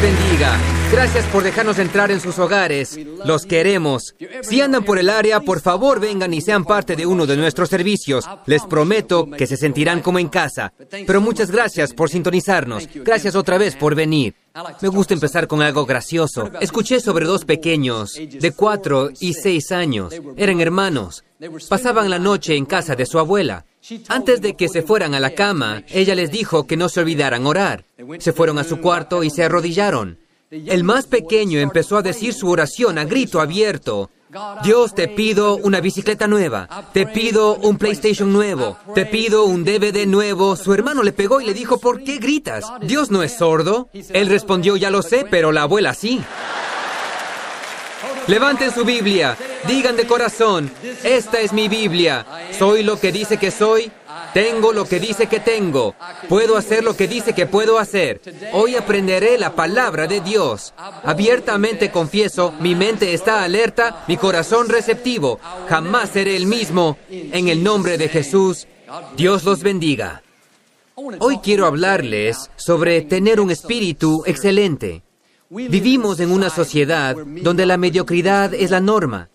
Bendiga. Gracias por dejarnos entrar en sus hogares. Los queremos. Si andan por el área, por favor vengan y sean parte de uno de nuestros servicios. Les prometo que se sentirán como en casa. Pero muchas gracias por sintonizarnos. Gracias otra vez por venir. Me gusta empezar con algo gracioso. Escuché sobre dos pequeños de cuatro y seis años. Eran hermanos. Pasaban la noche en casa de su abuela. Antes de que se fueran a la cama, ella les dijo que no se olvidaran orar. Se fueron a su cuarto y se arrodillaron. El más pequeño empezó a decir su oración a grito abierto. Dios, te pido una bicicleta nueva, te pido un PlayStation nuevo, te pido un DVD nuevo. Su hermano le pegó y le dijo, ¿por qué gritas? Dios no es sordo. Él respondió, ya lo sé, pero la abuela sí. Levanten su Biblia, digan de corazón, esta es mi Biblia, soy lo que dice que soy, tengo lo que dice que tengo, puedo hacer lo que dice que puedo hacer. Hoy aprenderé la palabra de Dios. Abiertamente confieso, mi mente está alerta, mi corazón receptivo, jamás seré el mismo. En el nombre de Jesús, Dios los bendiga. Hoy quiero hablarles sobre tener un espíritu excelente. Vivimos en una sociedad donde la mediocridad es la norma.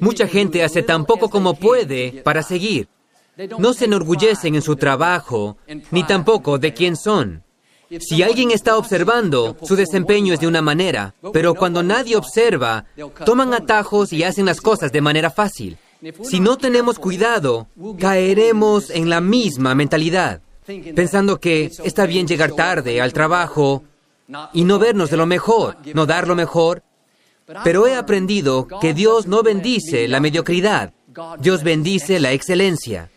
Mucha gente hace tan poco como puede para seguir. No se enorgullecen en su trabajo, ni tampoco de quién son. Si alguien está observando, su desempeño es de una manera, pero cuando nadie observa, toman atajos y hacen las cosas de manera fácil. Si no tenemos cuidado, caeremos en la misma mentalidad, pensando que está bien llegar tarde al trabajo, y no vernos de lo mejor, no dar lo mejor. Pero he aprendido que Dios no bendice la mediocridad, Dios bendice la excelencia.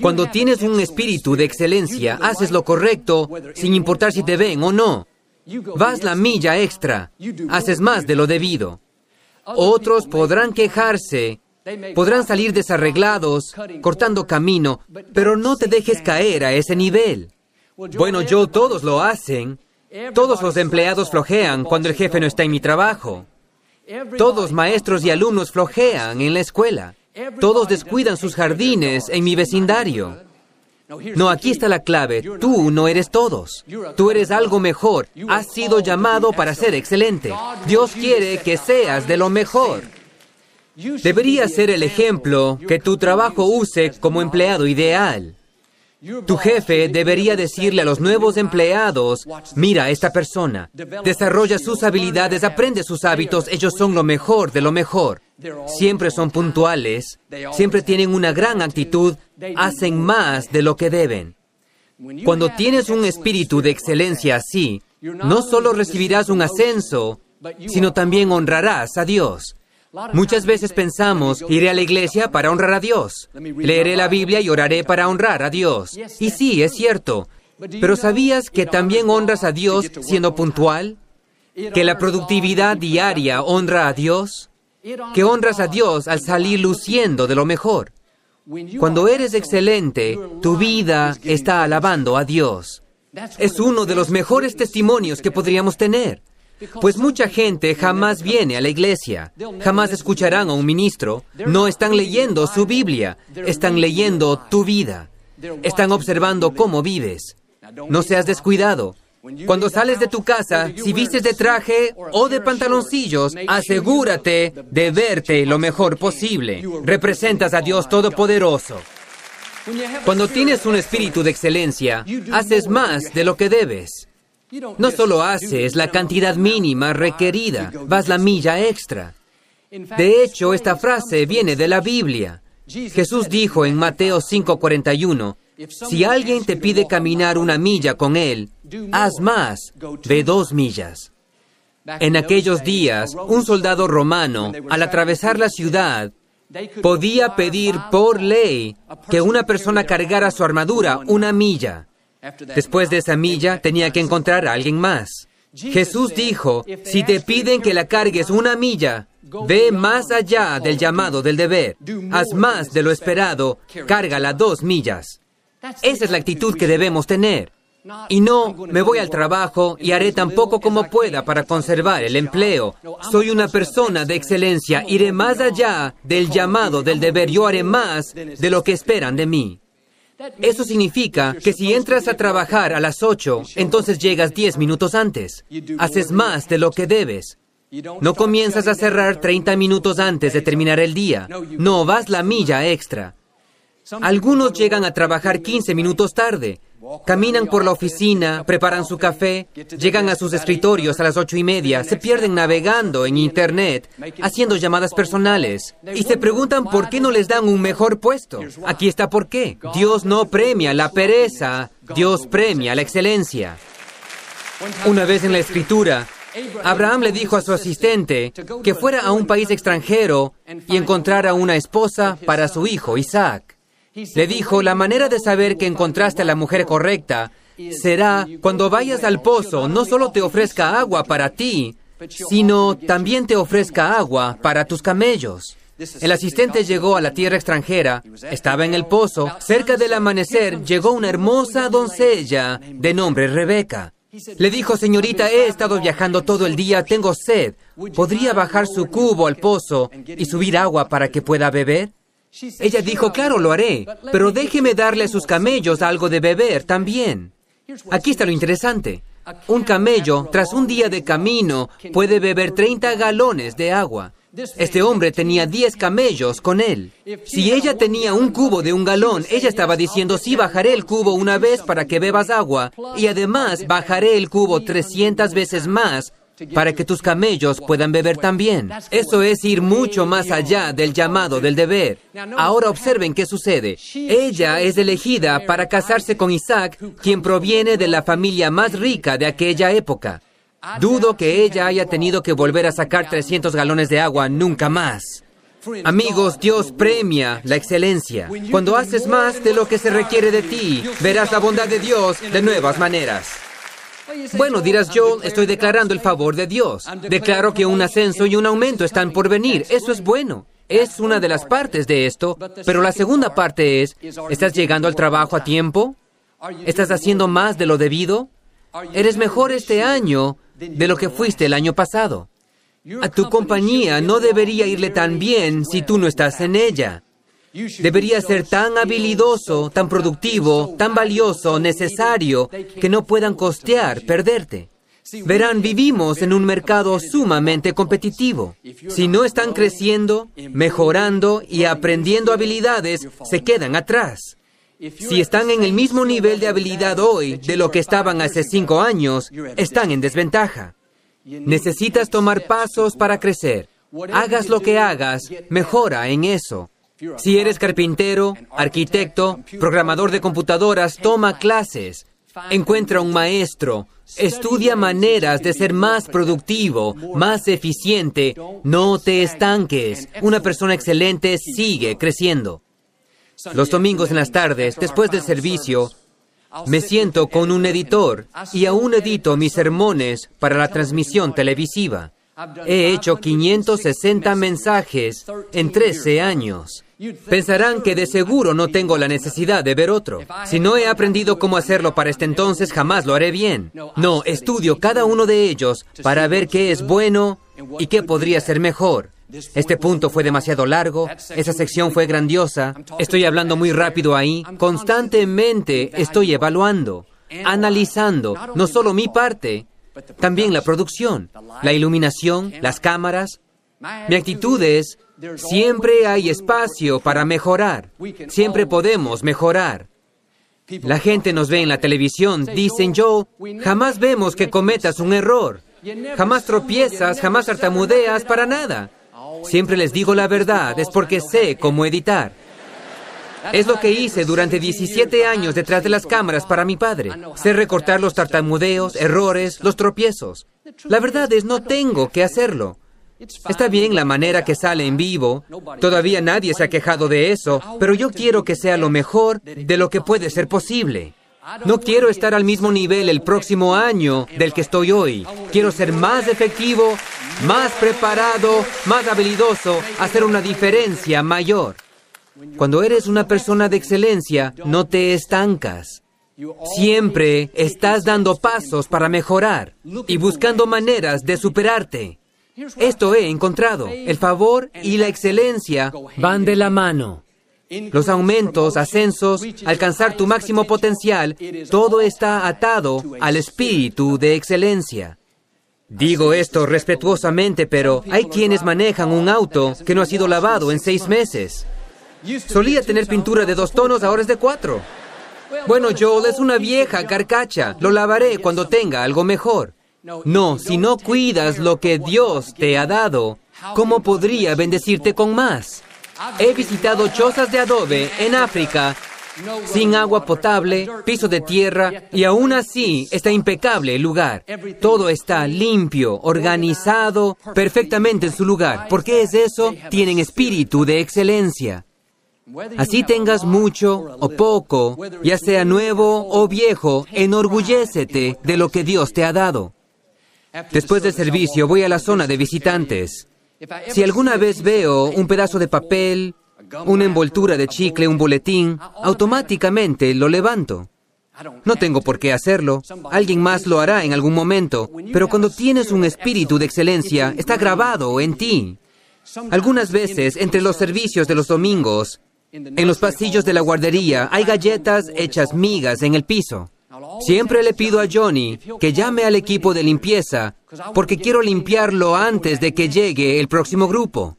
Cuando tienes un espíritu de excelencia, haces lo correcto sin importar si te ven o no. Vas la milla extra, haces más de lo debido. Otros podrán quejarse, podrán salir desarreglados, cortando camino, pero no te dejes caer a ese nivel. Bueno, yo todos lo hacen, todos los empleados flojean cuando el jefe no está en mi trabajo. Todos maestros y alumnos flojean en la escuela. Todos descuidan sus jardines en mi vecindario. No, aquí está la clave. Tú no eres todos. Tú eres algo mejor. Has sido llamado para ser excelente. Dios quiere que seas de lo mejor. Debería ser el ejemplo que tu trabajo use como empleado ideal. Tu jefe debería decirle a los nuevos empleados, mira, esta persona desarrolla sus habilidades, aprende sus hábitos, ellos son lo mejor de lo mejor. Siempre son puntuales, siempre tienen una gran actitud, hacen más de lo que deben. Cuando tienes un espíritu de excelencia así, no solo recibirás un ascenso, sino también honrarás a Dios. Muchas veces pensamos, iré a la iglesia para honrar a Dios. Leeré la Biblia y oraré para honrar a Dios. Y sí, es cierto. Pero ¿sabías que también honras a Dios siendo puntual? ¿Que la productividad diaria honra a Dios? ¿Que honras a Dios al salir luciendo de lo mejor? Cuando eres excelente, tu vida está alabando a Dios. Es uno de los mejores testimonios que podríamos tener. Pues mucha gente jamás viene a la iglesia, jamás escucharán a un ministro, no están leyendo su Biblia, están leyendo tu vida, están observando cómo vives. No seas descuidado. Cuando sales de tu casa, si vistes de traje o de pantaloncillos, asegúrate de verte lo mejor posible. Representas a Dios Todopoderoso. Cuando tienes un espíritu de excelencia, haces más de lo que debes. No solo haces la cantidad mínima requerida, vas la milla extra. De hecho, esta frase viene de la Biblia. Jesús dijo en Mateo 5:41, si alguien te pide caminar una milla con él, haz más, ve dos millas. En aquellos días, un soldado romano, al atravesar la ciudad, podía pedir por ley que una persona cargara su armadura una milla. Después de esa milla tenía que encontrar a alguien más. Jesús dijo, si te piden que la cargues una milla, ve más allá del llamado del deber. Haz más de lo esperado, cárgala dos millas. Esa es la actitud que debemos tener. Y no, me voy al trabajo y haré tan poco como pueda para conservar el empleo. Soy una persona de excelencia, iré más allá del llamado del deber, yo haré más de lo que esperan de mí. Eso significa que si entras a trabajar a las 8, entonces llegas 10 minutos antes. Haces más de lo que debes. No comienzas a cerrar 30 minutos antes de terminar el día. No, vas la milla extra. Algunos llegan a trabajar 15 minutos tarde. Caminan por la oficina, preparan su café, llegan a sus escritorios a las ocho y media, se pierden navegando en Internet, haciendo llamadas personales, y se preguntan por qué no les dan un mejor puesto. Aquí está por qué. Dios no premia la pereza, Dios premia la excelencia. Una vez en la escritura, Abraham le dijo a su asistente que fuera a un país extranjero y encontrara una esposa para su hijo Isaac. Le dijo, la manera de saber que encontraste a la mujer correcta será cuando vayas al pozo, no solo te ofrezca agua para ti, sino también te ofrezca agua para tus camellos. El asistente llegó a la tierra extranjera, estaba en el pozo, cerca del amanecer llegó una hermosa doncella de nombre Rebeca. Le dijo, señorita, he estado viajando todo el día, tengo sed. ¿Podría bajar su cubo al pozo y subir agua para que pueda beber? Ella dijo, claro, lo haré, pero déjeme darle a sus camellos algo de beber también. Aquí está lo interesante. Un camello, tras un día de camino, puede beber 30 galones de agua. Este hombre tenía 10 camellos con él. Si ella tenía un cubo de un galón, ella estaba diciendo, sí, bajaré el cubo una vez para que bebas agua, y además bajaré el cubo 300 veces más para que tus camellos puedan beber también. Eso es ir mucho más allá del llamado del deber. Ahora observen qué sucede. Ella es elegida para casarse con Isaac, quien proviene de la familia más rica de aquella época. Dudo que ella haya tenido que volver a sacar 300 galones de agua nunca más. Amigos, Dios premia la excelencia. Cuando haces más de lo que se requiere de ti, verás la bondad de Dios de nuevas maneras. Bueno, dirás yo, estoy declarando el favor de Dios. Declaro que un ascenso y un aumento están por venir. Eso es bueno. Es una de las partes de esto. Pero la segunda parte es, ¿estás llegando al trabajo a tiempo? ¿Estás haciendo más de lo debido? ¿Eres mejor este año de lo que fuiste el año pasado? A tu compañía no debería irle tan bien si tú no estás en ella. Debería ser tan habilidoso, tan productivo, tan valioso, necesario, que no puedan costear perderte. Verán, vivimos en un mercado sumamente competitivo. Si no están creciendo, mejorando y aprendiendo habilidades, se quedan atrás. Si están en el mismo nivel de habilidad hoy de lo que estaban hace cinco años, están en desventaja. Necesitas tomar pasos para crecer. Hagas lo que hagas, mejora en eso. Si eres carpintero, arquitecto, programador de computadoras, toma clases. Encuentra un maestro. Estudia maneras de ser más productivo, más eficiente. No te estanques. Una persona excelente sigue creciendo. Los domingos en las tardes, después del servicio, me siento con un editor y aún edito mis sermones para la transmisión televisiva. He hecho 560 mensajes en 13 años. Pensarán que de seguro no tengo la necesidad de ver otro. Si no he aprendido cómo hacerlo para este entonces, jamás lo haré bien. No, estudio cada uno de ellos para ver qué es bueno y qué podría ser mejor. Este punto fue demasiado largo, esa sección fue grandiosa, estoy hablando muy rápido ahí, constantemente estoy evaluando, analizando no solo mi parte, también la producción, la iluminación, las cámaras. Mi actitud es, siempre hay espacio para mejorar, siempre podemos mejorar. La gente nos ve en la televisión, dicen yo, jamás vemos que cometas un error, jamás tropiezas, jamás tartamudeas para nada. Siempre les digo la verdad, es porque sé cómo editar. Es lo que hice durante 17 años detrás de las cámaras para mi padre. Sé recortar los tartamudeos, errores, los tropiezos. La verdad es, no tengo que hacerlo. Está bien la manera que sale en vivo. Todavía nadie se ha quejado de eso, pero yo quiero que sea lo mejor de lo que puede ser posible. No quiero estar al mismo nivel el próximo año del que estoy hoy. Quiero ser más efectivo, más preparado, más habilidoso, hacer una diferencia mayor. Cuando eres una persona de excelencia, no te estancas. Siempre estás dando pasos para mejorar y buscando maneras de superarte. Esto he encontrado. El favor y la excelencia van de la mano. Los aumentos, ascensos, alcanzar tu máximo potencial, todo está atado al espíritu de excelencia. Digo esto respetuosamente, pero hay quienes manejan un auto que no ha sido lavado en seis meses. Solía tener pintura de dos tonos, ahora es de cuatro. Bueno, Joel es una vieja carcacha. Lo lavaré cuando tenga algo mejor. No, si no cuidas lo que Dios te ha dado, ¿cómo podría bendecirte con más? He visitado chozas de adobe en África sin agua potable, piso de tierra, y aún así está impecable el lugar. Todo está limpio, organizado, perfectamente en su lugar. ¿Por qué es eso? Tienen espíritu de excelencia. Así tengas mucho o poco, ya sea nuevo o viejo, enorgullécete de lo que Dios te ha dado. Después del servicio voy a la zona de visitantes. Si alguna vez veo un pedazo de papel, una envoltura de chicle, un boletín, automáticamente lo levanto. No tengo por qué hacerlo. Alguien más lo hará en algún momento. Pero cuando tienes un espíritu de excelencia, está grabado en ti. Algunas veces, entre los servicios de los domingos, en los pasillos de la guardería hay galletas hechas migas en el piso. Siempre le pido a Johnny que llame al equipo de limpieza porque quiero limpiarlo antes de que llegue el próximo grupo.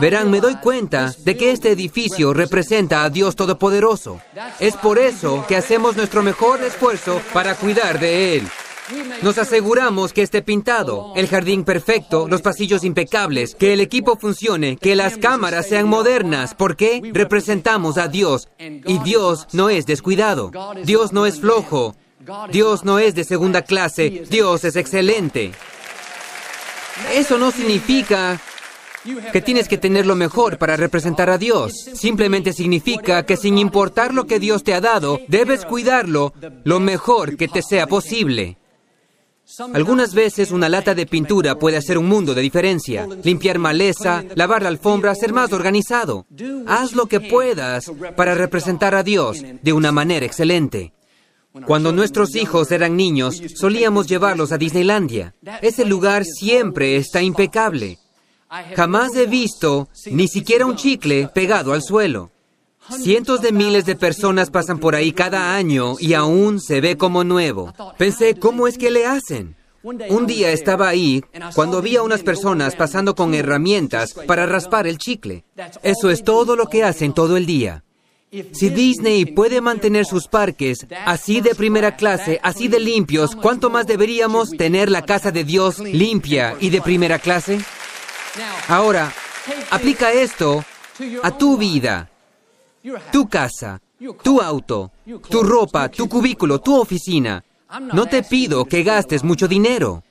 Verán, me doy cuenta de que este edificio representa a Dios Todopoderoso. Es por eso que hacemos nuestro mejor esfuerzo para cuidar de Él. Nos aseguramos que esté pintado, el jardín perfecto, los pasillos impecables, que el equipo funcione, que las cámaras sean modernas. ¿Por qué? Representamos a Dios y Dios no es descuidado. Dios no es flojo. Dios no es de segunda clase. Dios es excelente. Eso no significa que tienes que tener lo mejor para representar a Dios. Simplemente significa que sin importar lo que Dios te ha dado, debes cuidarlo lo mejor que te sea posible. Algunas veces una lata de pintura puede hacer un mundo de diferencia. Limpiar maleza, lavar la alfombra, ser más organizado. Haz lo que puedas para representar a Dios de una manera excelente. Cuando nuestros hijos eran niños, solíamos llevarlos a Disneylandia. Ese lugar siempre está impecable. Jamás he visto ni siquiera un chicle pegado al suelo. Cientos de miles de personas pasan por ahí cada año y aún se ve como nuevo. Pensé, ¿cómo es que le hacen? Un día estaba ahí cuando vi a unas personas pasando con herramientas para raspar el chicle. Eso es todo lo que hacen todo el día. Si Disney puede mantener sus parques así de primera clase, así de limpios, ¿cuánto más deberíamos tener la casa de Dios limpia y de primera clase? Ahora, aplica esto a tu vida tu casa, tu auto, tu ropa, tu cubículo, tu oficina. No te pido que gastes mucho dinero.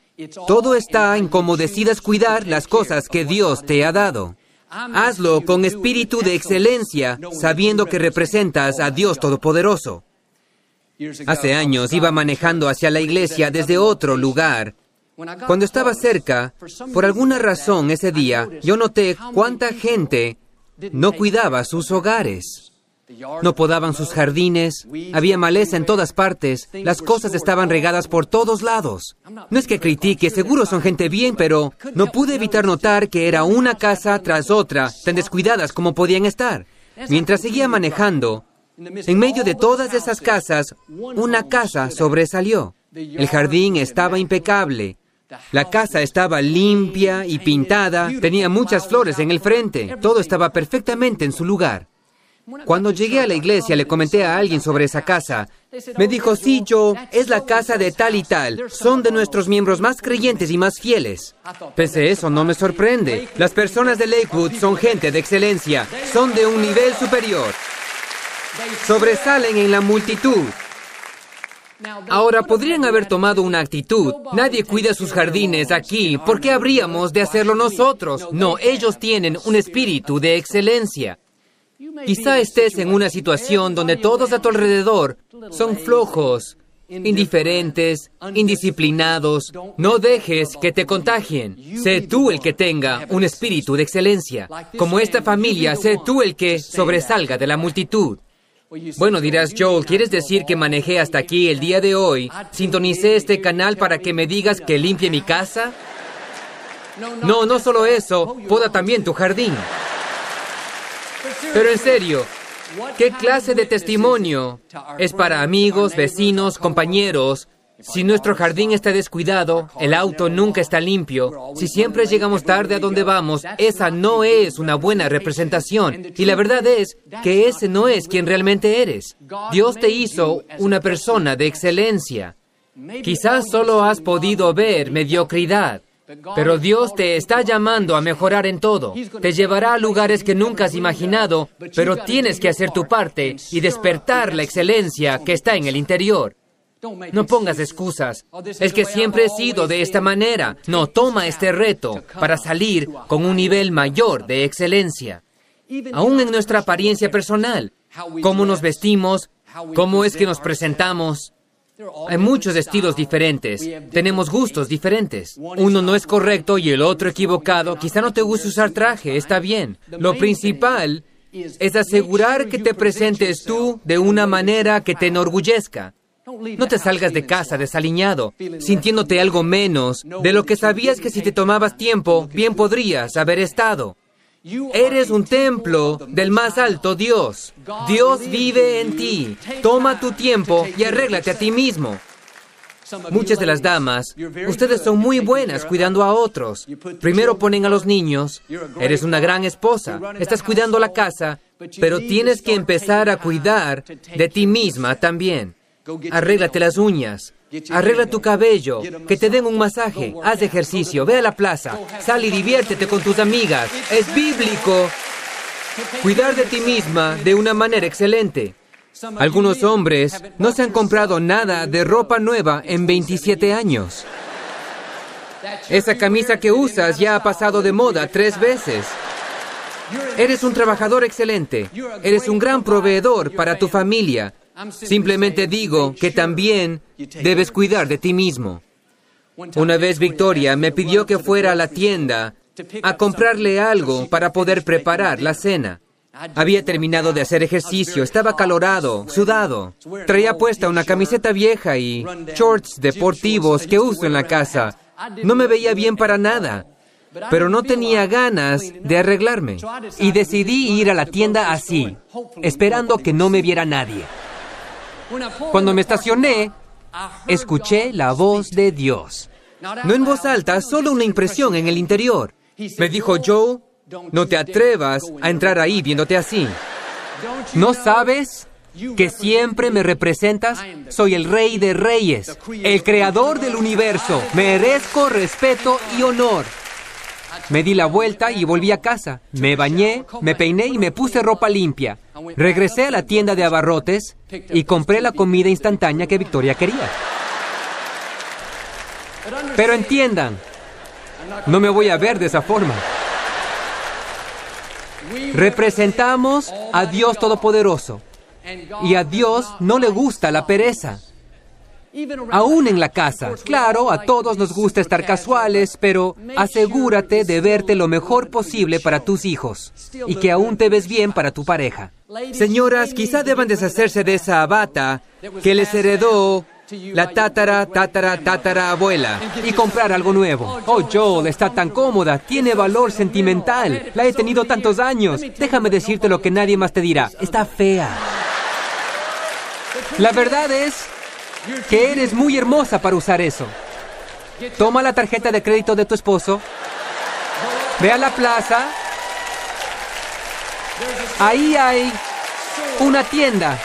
Todo está en cómo decidas cuidar las cosas que Dios te ha dado. Hazlo con espíritu de excelencia, sabiendo que representas a Dios Todopoderoso. Hace años iba manejando hacia la iglesia desde otro lugar. Cuando estaba cerca, por alguna razón ese día, yo noté cuánta gente no cuidaba sus hogares. No podaban sus jardines, había maleza en todas partes, las cosas estaban regadas por todos lados. No es que critique, seguro son gente bien, pero no pude evitar notar que era una casa tras otra, tan descuidadas como podían estar. Mientras seguía manejando, en medio de todas esas casas, una casa sobresalió. El jardín estaba impecable, la casa estaba limpia y pintada, tenía muchas flores en el frente, todo estaba perfectamente en su lugar. Cuando llegué a la iglesia le comenté a alguien sobre esa casa. Me dijo, sí, yo, es la casa de tal y tal. Son de nuestros miembros más creyentes y más fieles. Pese eso, no me sorprende. Las personas de Lakewood son gente de excelencia. Son de un nivel superior. Sobresalen en la multitud. Ahora, podrían haber tomado una actitud. Nadie cuida sus jardines aquí. ¿Por qué habríamos de hacerlo nosotros? No, ellos tienen un espíritu de excelencia. Quizá estés en una situación donde todos a tu alrededor son flojos, indiferentes, indisciplinados. No dejes que te contagien. Sé tú el que tenga un espíritu de excelencia. Como esta familia, sé tú el que sobresalga de la multitud. Bueno, dirás, Joel, ¿quieres decir que manejé hasta aquí el día de hoy? ¿Sintonicé este canal para que me digas que limpie mi casa? No, no solo eso, poda también tu jardín. Pero en serio, ¿qué clase de testimonio es para amigos, vecinos, compañeros? Si nuestro jardín está descuidado, el auto nunca está limpio, si siempre llegamos tarde a donde vamos, esa no es una buena representación. Y la verdad es que ese no es quien realmente eres. Dios te hizo una persona de excelencia. Quizás solo has podido ver mediocridad. Pero Dios te está llamando a mejorar en todo. Te llevará a lugares que nunca has imaginado, pero tienes que hacer tu parte y despertar la excelencia que está en el interior. No pongas excusas. Es que siempre he sido de esta manera. No, toma este reto para salir con un nivel mayor de excelencia. Aún en nuestra apariencia personal. Cómo nos vestimos, cómo es que nos presentamos. Hay muchos estilos diferentes. Tenemos gustos diferentes. Uno no es correcto y el otro equivocado. Quizá no te guste usar traje, está bien. Lo principal es asegurar que te presentes tú de una manera que te enorgullezca. No te salgas de casa desaliñado, sintiéndote algo menos de lo que sabías que si te tomabas tiempo, bien podrías haber estado. Eres un templo del más alto Dios. Dios vive en ti. Toma tu tiempo y arréglate a ti mismo. Muchas de las damas, ustedes son muy buenas cuidando a otros. Primero ponen a los niños. Eres una gran esposa. Estás cuidando la casa, pero tienes que empezar a cuidar de ti misma también. Arréglate las uñas. Arregla tu cabello, que te den un masaje, haz ejercicio, ve a la plaza, sal y diviértete con tus amigas. Es bíblico cuidar de ti misma de una manera excelente. Algunos hombres no se han comprado nada de ropa nueva en 27 años. Esa camisa que usas ya ha pasado de moda tres veces. Eres un trabajador excelente. Eres un gran proveedor para tu familia. Simplemente digo que también debes cuidar de ti mismo. Una vez Victoria me pidió que fuera a la tienda a comprarle algo para poder preparar la cena. Había terminado de hacer ejercicio, estaba calorado, sudado. Traía puesta una camiseta vieja y shorts deportivos que uso en la casa. No me veía bien para nada, pero no tenía ganas de arreglarme. Y decidí ir a la tienda así, esperando que no me viera nadie. Cuando me estacioné, escuché la voz de Dios. No en voz alta, solo una impresión en el interior. Me dijo, Joe, no te atrevas a entrar ahí viéndote así. ¿No sabes que siempre me representas? Soy el rey de reyes, el creador del universo. Merezco respeto y honor. Me di la vuelta y volví a casa. Me bañé, me peiné y me puse ropa limpia. Regresé a la tienda de abarrotes y compré la comida instantánea que Victoria quería. Pero entiendan, no me voy a ver de esa forma. Representamos a Dios Todopoderoso y a Dios no le gusta la pereza. Aún en la casa. Claro, a todos nos gusta estar casuales, pero asegúrate de verte lo mejor posible para tus hijos y que aún te ves bien para tu pareja. Señoras, quizá deban deshacerse de esa bata que les heredó la tátara, tátara, tátara abuela y comprar algo nuevo. Oh, Joel, está tan cómoda, tiene valor sentimental. La he tenido tantos años. Déjame decirte lo que nadie más te dirá. Está fea. La verdad es que eres muy hermosa para usar eso. Toma la tarjeta de crédito de tu esposo, ve a la plaza, ahí hay una tienda.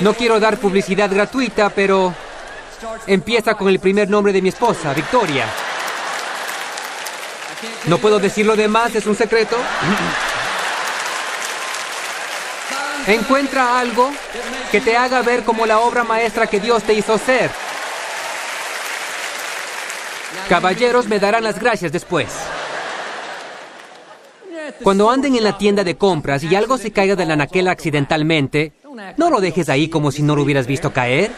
No quiero dar publicidad gratuita, pero empieza con el primer nombre de mi esposa, Victoria. No puedo decir lo demás, es un secreto. Encuentra algo que te haga ver como la obra maestra que Dios te hizo ser. Caballeros me darán las gracias después. Cuando anden en la tienda de compras y algo se caiga del anaquel accidentalmente, no lo dejes ahí como si no lo hubieras visto caer.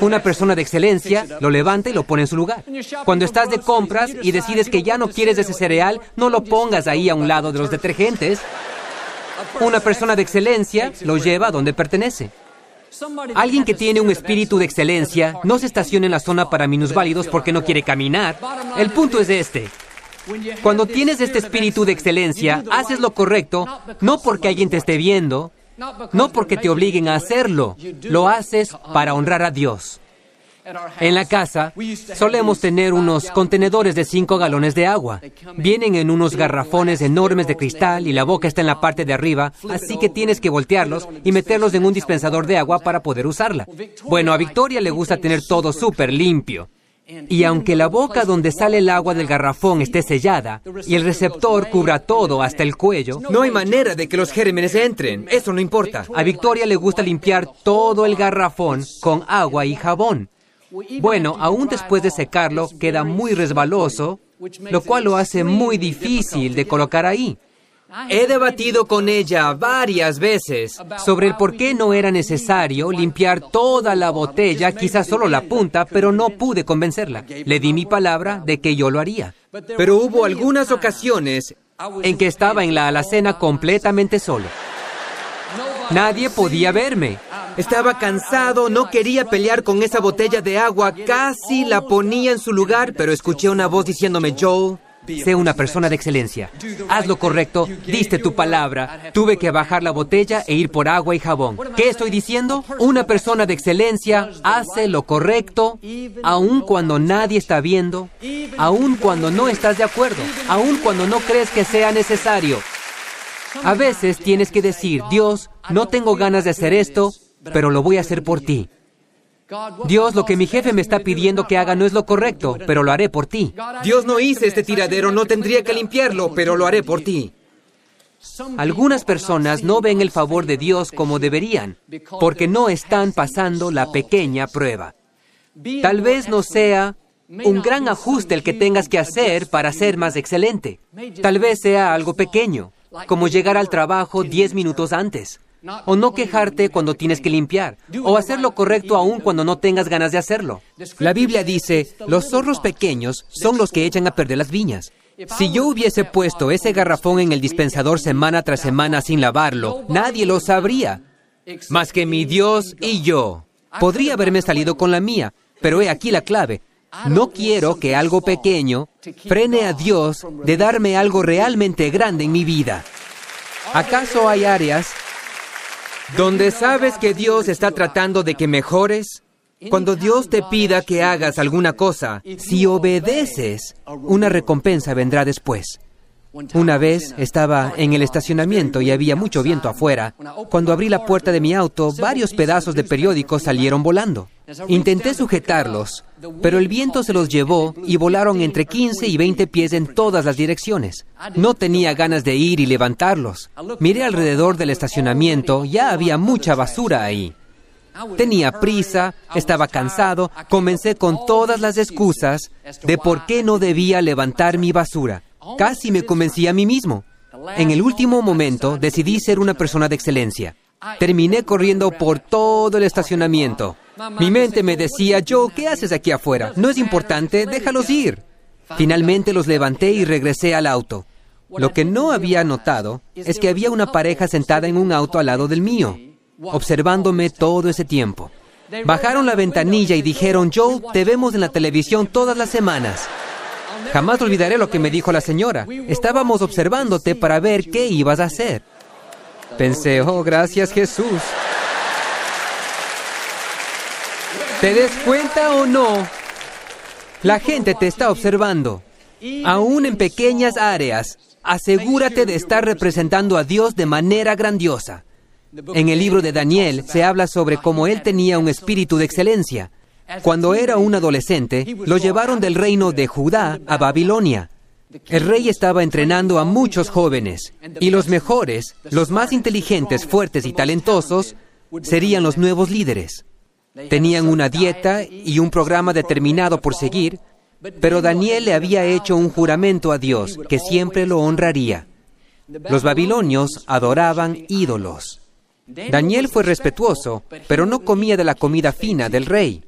Una persona de excelencia lo levanta y lo pone en su lugar. Cuando estás de compras y decides que ya no quieres ese cereal, no lo pongas ahí a un lado de los detergentes. Una persona de excelencia lo lleva a donde pertenece. Alguien que tiene un espíritu de excelencia no se estaciona en la zona para minusválidos porque no quiere caminar. El punto es este. Cuando tienes este espíritu de excelencia, haces lo correcto, no porque alguien te esté viendo, no porque te obliguen a hacerlo, lo haces para honrar a Dios. En la casa solemos tener unos contenedores de 5 galones de agua. Vienen en unos garrafones enormes de cristal y la boca está en la parte de arriba, así que tienes que voltearlos y meterlos en un dispensador de agua para poder usarla. Bueno, a Victoria le gusta tener todo súper limpio. Y aunque la boca donde sale el agua del garrafón esté sellada y el receptor cubra todo hasta el cuello, no hay manera de que los gérmenes entren. Eso no importa. A Victoria le gusta limpiar todo el garrafón con agua y jabón. Bueno, aún después de secarlo, queda muy resbaloso, lo cual lo hace muy difícil de colocar ahí. He debatido con ella varias veces sobre el por qué no era necesario limpiar toda la botella, quizás solo la punta, pero no pude convencerla. Le di mi palabra de que yo lo haría. Pero hubo algunas ocasiones en que estaba en la alacena completamente solo. Nadie podía verme. Estaba cansado, no quería pelear con esa botella de agua, casi la ponía en su lugar, pero escuché una voz diciéndome, Joe, sé una persona de excelencia. Haz lo correcto, diste tu palabra. Tuve que bajar la botella e ir por agua y jabón. ¿Qué estoy diciendo? Una persona de excelencia hace lo correcto, aun cuando nadie está viendo, aun cuando no estás de acuerdo, aun cuando no crees que sea necesario. A veces tienes que decir, Dios, no tengo ganas de hacer esto, pero lo voy a hacer por ti. Dios, lo que mi jefe me está pidiendo que haga no es lo correcto, pero lo haré por ti. Dios, no hice este tiradero, no tendría que limpiarlo, pero lo haré por ti. Algunas personas no ven el favor de Dios como deberían, porque no están pasando la pequeña prueba. Tal vez no sea un gran ajuste el que tengas que hacer para ser más excelente. Tal vez sea algo pequeño, como llegar al trabajo 10 minutos antes, o no quejarte cuando tienes que limpiar, o hacer lo correcto aún cuando no tengas ganas de hacerlo. La Biblia dice, los zorros pequeños son los que echan a perder las viñas. Si yo hubiese puesto ese garrafón en el dispensador semana tras semana sin lavarlo, nadie lo sabría, más que mi Dios y yo. Podría haberme salido con la mía, pero he aquí la clave. No quiero que algo pequeño frene a Dios de darme algo realmente grande en mi vida. ¿Acaso hay áreas donde sabes que Dios está tratando de que mejores? Cuando Dios te pida que hagas alguna cosa, si obedeces, una recompensa vendrá después. Una vez estaba en el estacionamiento y había mucho viento afuera. Cuando abrí la puerta de mi auto, varios pedazos de periódicos salieron volando. Intenté sujetarlos, pero el viento se los llevó y volaron entre 15 y 20 pies en todas las direcciones. No tenía ganas de ir y levantarlos. Miré alrededor del estacionamiento, ya había mucha basura ahí. Tenía prisa, estaba cansado, comencé con todas las excusas de por qué no debía levantar mi basura. Casi me convencí a mí mismo. En el último momento decidí ser una persona de excelencia. Terminé corriendo por todo el estacionamiento. Mi mente me decía, Joe, ¿qué haces aquí afuera? No es importante, déjalos ir. Finalmente los levanté y regresé al auto. Lo que no había notado es que había una pareja sentada en un auto al lado del mío, observándome todo ese tiempo. Bajaron la ventanilla y dijeron, Joe, te vemos en la televisión todas las semanas. Jamás olvidaré lo que me dijo la señora. Estábamos observándote para ver qué ibas a hacer. Pensé, oh, gracias Jesús. ¿Te des cuenta o no? La gente te está observando. Aún en pequeñas áreas, asegúrate de estar representando a Dios de manera grandiosa. En el libro de Daniel se habla sobre cómo él tenía un espíritu de excelencia. Cuando era un adolescente, lo llevaron del reino de Judá a Babilonia. El rey estaba entrenando a muchos jóvenes, y los mejores, los más inteligentes, fuertes y talentosos, serían los nuevos líderes. Tenían una dieta y un programa determinado por seguir, pero Daniel le había hecho un juramento a Dios que siempre lo honraría. Los babilonios adoraban ídolos. Daniel fue respetuoso, pero no comía de la comida fina del rey.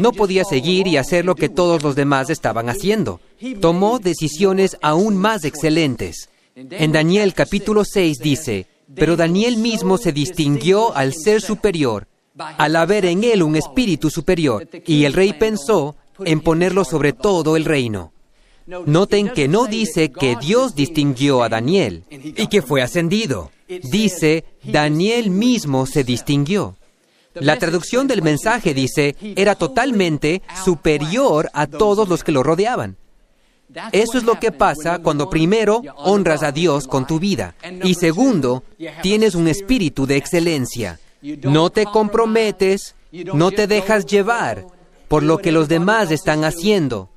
No podía seguir y hacer lo que todos los demás estaban haciendo. Tomó decisiones aún más excelentes. En Daniel capítulo 6 dice, pero Daniel mismo se distinguió al ser superior, al haber en él un espíritu superior, y el rey pensó en ponerlo sobre todo el reino. Noten que no dice que Dios distinguió a Daniel y que fue ascendido. Dice, Daniel mismo se distinguió. La traducción del mensaje dice, era totalmente superior a todos los que lo rodeaban. Eso es lo que pasa cuando primero honras a Dios con tu vida y segundo, tienes un espíritu de excelencia. No te comprometes, no te dejas llevar por lo que los demás están haciendo.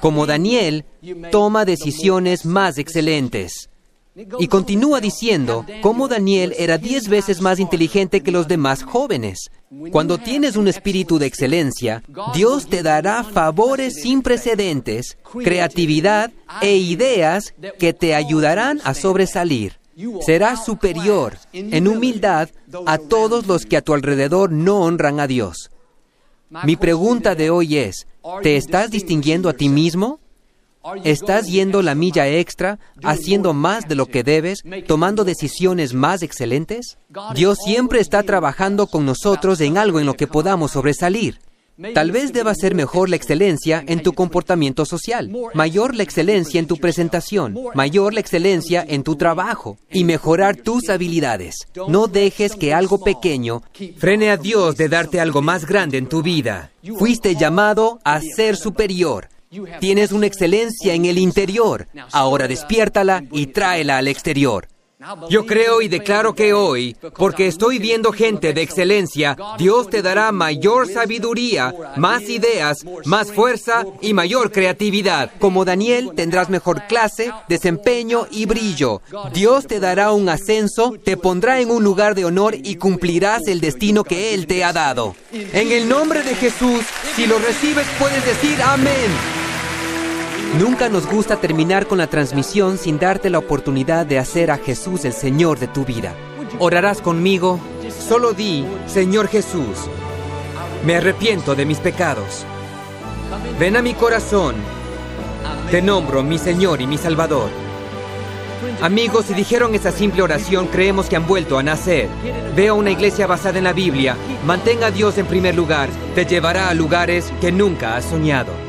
Como Daniel, toma decisiones más excelentes. Y continúa diciendo cómo Daniel era diez veces más inteligente que los demás jóvenes. Cuando tienes un espíritu de excelencia, Dios te dará favores sin precedentes, creatividad e ideas que te ayudarán a sobresalir. Serás superior en humildad a todos los que a tu alrededor no honran a Dios. Mi pregunta de hoy es, ¿te estás distinguiendo a ti mismo? ¿Estás yendo la milla extra, haciendo más de lo que debes, tomando decisiones más excelentes? Dios siempre está trabajando con nosotros en algo en lo que podamos sobresalir. Tal vez deba ser mejor la excelencia en tu comportamiento social, mayor la excelencia en tu presentación, mayor la excelencia en tu trabajo y mejorar tus habilidades. No dejes que algo pequeño frene a Dios de darte algo más grande en tu vida. Fuiste llamado a ser superior. Tienes una excelencia en el interior. Ahora despiértala y tráela al exterior. Yo creo y declaro que hoy, porque estoy viendo gente de excelencia, Dios te dará mayor sabiduría, más ideas, más fuerza y mayor creatividad. Como Daniel tendrás mejor clase, desempeño y brillo. Dios te dará un ascenso, te pondrá en un lugar de honor y cumplirás el destino que Él te ha dado. En el nombre de Jesús, si lo recibes puedes decir amén. Nunca nos gusta terminar con la transmisión sin darte la oportunidad de hacer a Jesús el Señor de tu vida. ¿Orarás conmigo? Solo di, Señor Jesús, me arrepiento de mis pecados. Ven a mi corazón. Te nombro mi Señor y mi Salvador. Amigos, si dijeron esa simple oración, creemos que han vuelto a nacer. Ve a una iglesia basada en la Biblia. Mantenga a Dios en primer lugar. Te llevará a lugares que nunca has soñado.